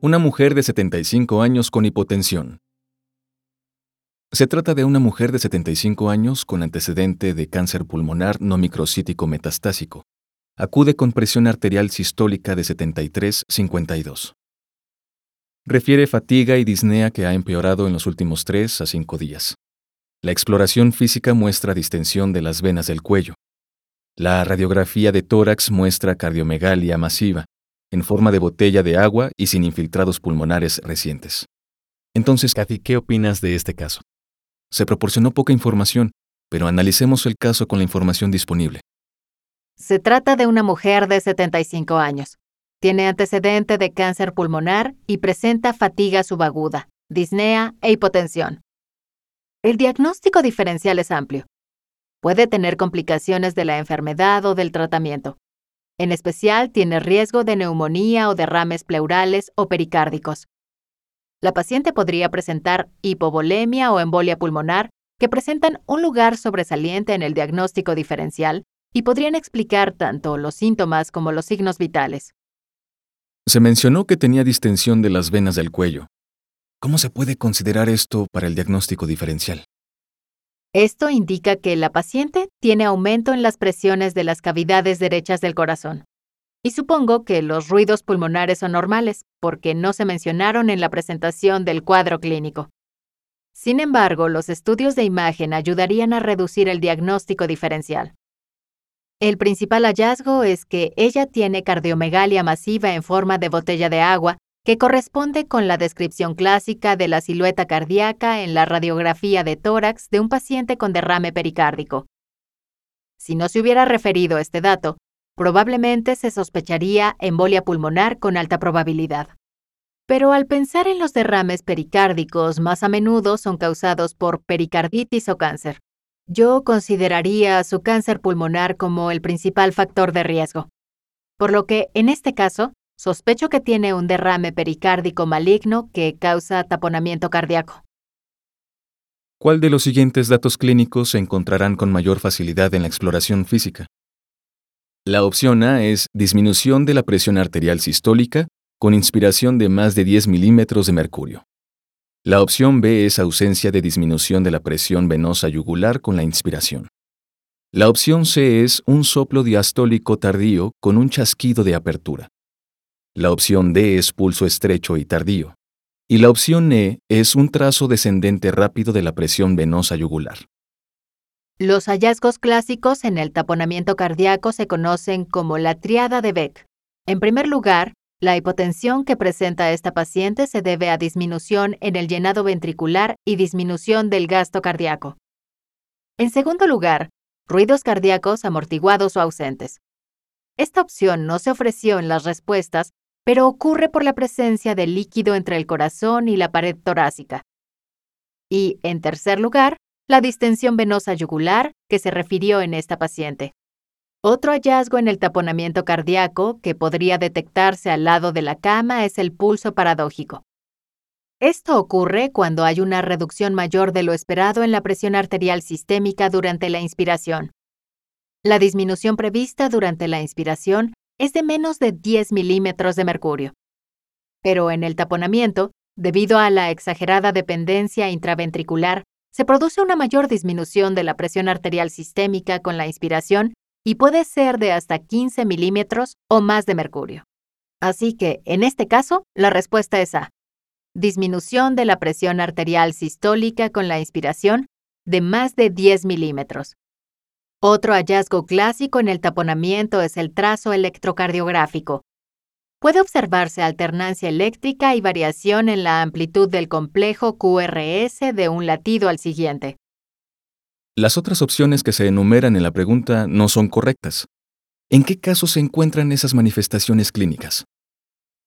Una mujer de 75 años con hipotensión. Se trata de una mujer de 75 años con antecedente de cáncer pulmonar no microcítico metastásico. Acude con presión arterial sistólica de 73-52. Refiere fatiga y disnea que ha empeorado en los últimos 3 a 5 días. La exploración física muestra distensión de las venas del cuello. La radiografía de tórax muestra cardiomegalia masiva, en forma de botella de agua y sin infiltrados pulmonares recientes. Entonces, Kathy, ¿qué opinas de este caso? Se proporcionó poca información, pero analicemos el caso con la información disponible. Se trata de una mujer de 75 años. Tiene antecedente de cáncer pulmonar y presenta fatiga subaguda, disnea e hipotensión. El diagnóstico diferencial es amplio. Puede tener complicaciones de la enfermedad o del tratamiento. En especial, tiene riesgo de neumonía o derrames pleurales o pericárdicos. La paciente podría presentar hipovolemia o embolia pulmonar, que presentan un lugar sobresaliente en el diagnóstico diferencial y podrían explicar tanto los síntomas como los signos vitales. Se mencionó que tenía distensión de las venas del cuello. ¿Cómo se puede considerar esto para el diagnóstico diferencial? Esto indica que la paciente tiene aumento en las presiones de las cavidades derechas del corazón. Y supongo que los ruidos pulmonares son normales, porque no se mencionaron en la presentación del cuadro clínico. Sin embargo, los estudios de imagen ayudarían a reducir el diagnóstico diferencial. El principal hallazgo es que ella tiene cardiomegalia masiva en forma de botella de agua que corresponde con la descripción clásica de la silueta cardíaca en la radiografía de tórax de un paciente con derrame pericárdico. Si no se hubiera referido este dato, probablemente se sospecharía embolia pulmonar con alta probabilidad. Pero al pensar en los derrames pericárdicos, más a menudo son causados por pericarditis o cáncer. Yo consideraría su cáncer pulmonar como el principal factor de riesgo. Por lo que, en este caso, Sospecho que tiene un derrame pericárdico maligno que causa taponamiento cardíaco. ¿Cuál de los siguientes datos clínicos se encontrarán con mayor facilidad en la exploración física? La opción A es disminución de la presión arterial sistólica con inspiración de más de 10 milímetros de mercurio. La opción B es ausencia de disminución de la presión venosa yugular con la inspiración. La opción C es un soplo diastólico tardío con un chasquido de apertura. La opción D es pulso estrecho y tardío. Y la opción E es un trazo descendente rápido de la presión venosa yugular. Los hallazgos clásicos en el taponamiento cardíaco se conocen como la triada de Beck. En primer lugar, la hipotensión que presenta esta paciente se debe a disminución en el llenado ventricular y disminución del gasto cardíaco. En segundo lugar, ruidos cardíacos amortiguados o ausentes. Esta opción no se ofreció en las respuestas pero ocurre por la presencia de líquido entre el corazón y la pared torácica. Y, en tercer lugar, la distensión venosa yugular que se refirió en esta paciente. Otro hallazgo en el taponamiento cardíaco que podría detectarse al lado de la cama es el pulso paradójico. Esto ocurre cuando hay una reducción mayor de lo esperado en la presión arterial sistémica durante la inspiración. La disminución prevista durante la inspiración es de menos de 10 milímetros de mercurio. Pero en el taponamiento, debido a la exagerada dependencia intraventricular, se produce una mayor disminución de la presión arterial sistémica con la inspiración y puede ser de hasta 15 milímetros o más de mercurio. Así que, en este caso, la respuesta es A. Disminución de la presión arterial sistólica con la inspiración de más de 10 milímetros, otro hallazgo clásico en el taponamiento es el trazo electrocardiográfico. Puede observarse alternancia eléctrica y variación en la amplitud del complejo QRS de un latido al siguiente. Las otras opciones que se enumeran en la pregunta no son correctas. ¿En qué casos se encuentran esas manifestaciones clínicas?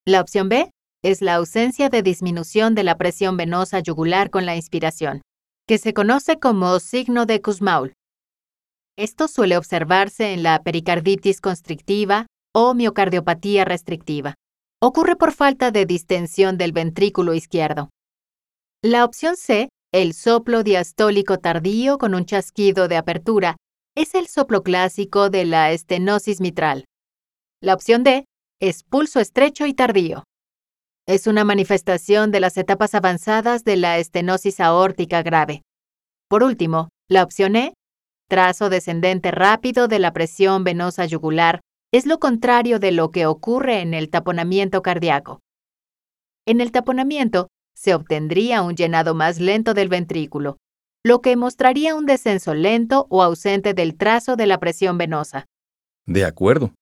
La opción B, es la ausencia de disminución de la presión venosa yugular con la inspiración, que se conoce como signo de Kussmaul. Esto suele observarse en la pericarditis constrictiva o miocardiopatía restrictiva. Ocurre por falta de distensión del ventrículo izquierdo. La opción C, el soplo diastólico tardío con un chasquido de apertura, es el soplo clásico de la estenosis mitral. La opción D es pulso estrecho y tardío. Es una manifestación de las etapas avanzadas de la estenosis aórtica grave. Por último, la opción E, trazo descendente rápido de la presión venosa yugular, es lo contrario de lo que ocurre en el taponamiento cardíaco. En el taponamiento se obtendría un llenado más lento del ventrículo, lo que mostraría un descenso lento o ausente del trazo de la presión venosa. De acuerdo.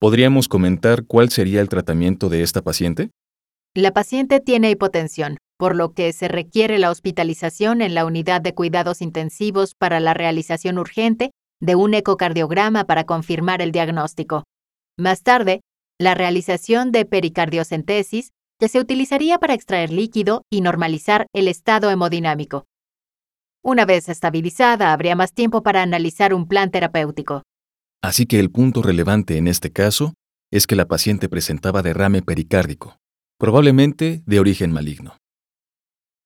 ¿Podríamos comentar cuál sería el tratamiento de esta paciente? La paciente tiene hipotensión, por lo que se requiere la hospitalización en la unidad de cuidados intensivos para la realización urgente de un ecocardiograma para confirmar el diagnóstico. Más tarde, la realización de pericardiocentesis, que se utilizaría para extraer líquido y normalizar el estado hemodinámico. Una vez estabilizada, habría más tiempo para analizar un plan terapéutico. Así que el punto relevante en este caso es que la paciente presentaba derrame pericárdico, probablemente de origen maligno.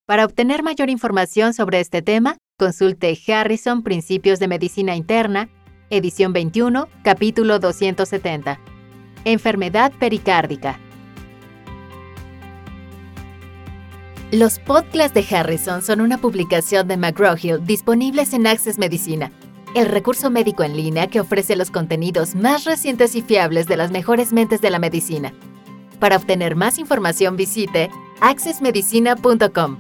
Para obtener mayor información sobre este tema, consulte Harrison Principios de Medicina Interna, edición 21, capítulo 270. Enfermedad pericárdica. Los podcasts de Harrison son una publicación de McGraw-Hill disponibles en Access Medicina el recurso médico en línea que ofrece los contenidos más recientes y fiables de las mejores mentes de la medicina. Para obtener más información visite accessmedicina.com.